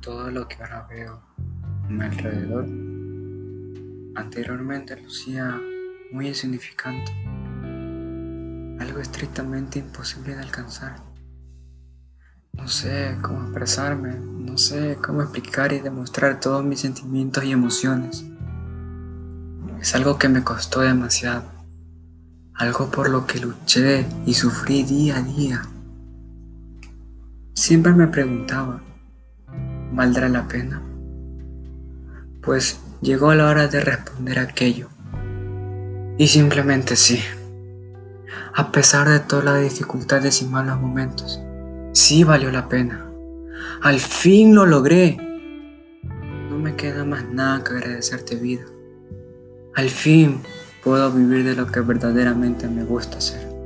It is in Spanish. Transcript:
todo lo que ahora veo a mi alrededor, anteriormente lucía muy insignificante, algo estrictamente imposible de alcanzar. No sé cómo expresarme, no sé cómo explicar y demostrar todos mis sentimientos y emociones. Es algo que me costó demasiado, algo por lo que luché y sufrí día a día. Siempre me preguntaba, ¿valdrá la pena? Pues llegó la hora de responder aquello. Y simplemente sí. A pesar de todas las dificultades y malos momentos, sí valió la pena. Al fin lo logré. No me queda más nada que agradecerte vida. Al fin puedo vivir de lo que verdaderamente me gusta hacer.